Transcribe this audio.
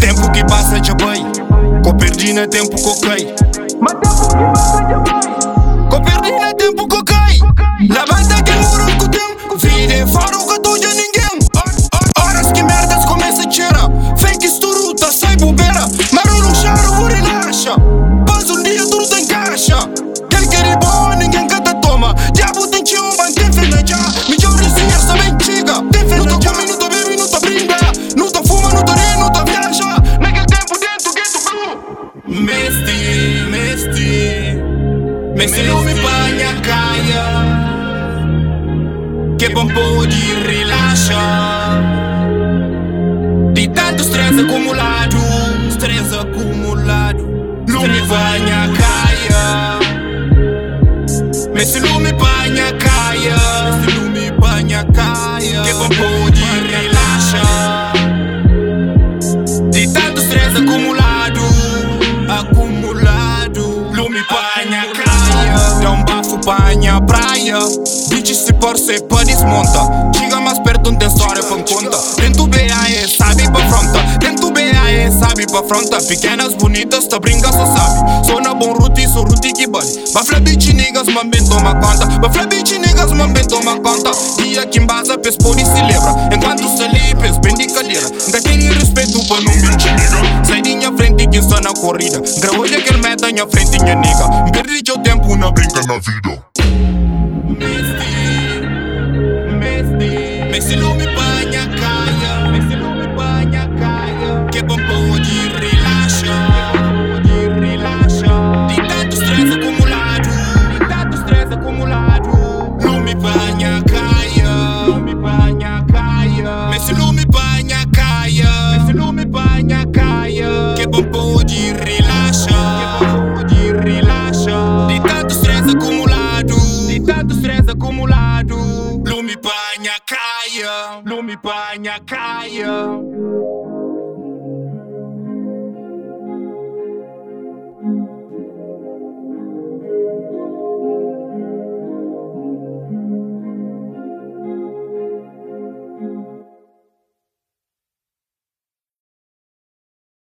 Tempo que passa já bem, com perdina tempo que ok. Me banha, caia. Que bom pode relaxar. De tanto stress acumulado, stress acumulado. Lume banha, caia. Mestre, lume banha, caia. Mestre, lume banha, caia. Que bom pode banha, praia. Bitch, se por ser pra desmonta. Chega mais perto, não tem história pra conta. Dentro BAE, sabe pra fronta. Dentro BAE, sabe pra fronta. Pequenas, bonitas, tá brinca, só sabe. Sou na bom route, sou route que bate. Bafla bitch, niggas, man, bem toma conta. Bafla bitch, niggas, man, bem toma conta. Dia que embasa, pes por e celebra. Enquanto se ali, pes bem de cadeira. Ainda tem respeito pra não mentir, nigga. Sai de minha frente que só na corrida. Grau hoje aquele meta, minha frente, minha nigga. Perdi teu tempo na brinca na vida. Relaxar. Que bom pode relaxar. De tanto stress acumulado. De tanto stress acumulado. Lume banha caia, lume banha caia.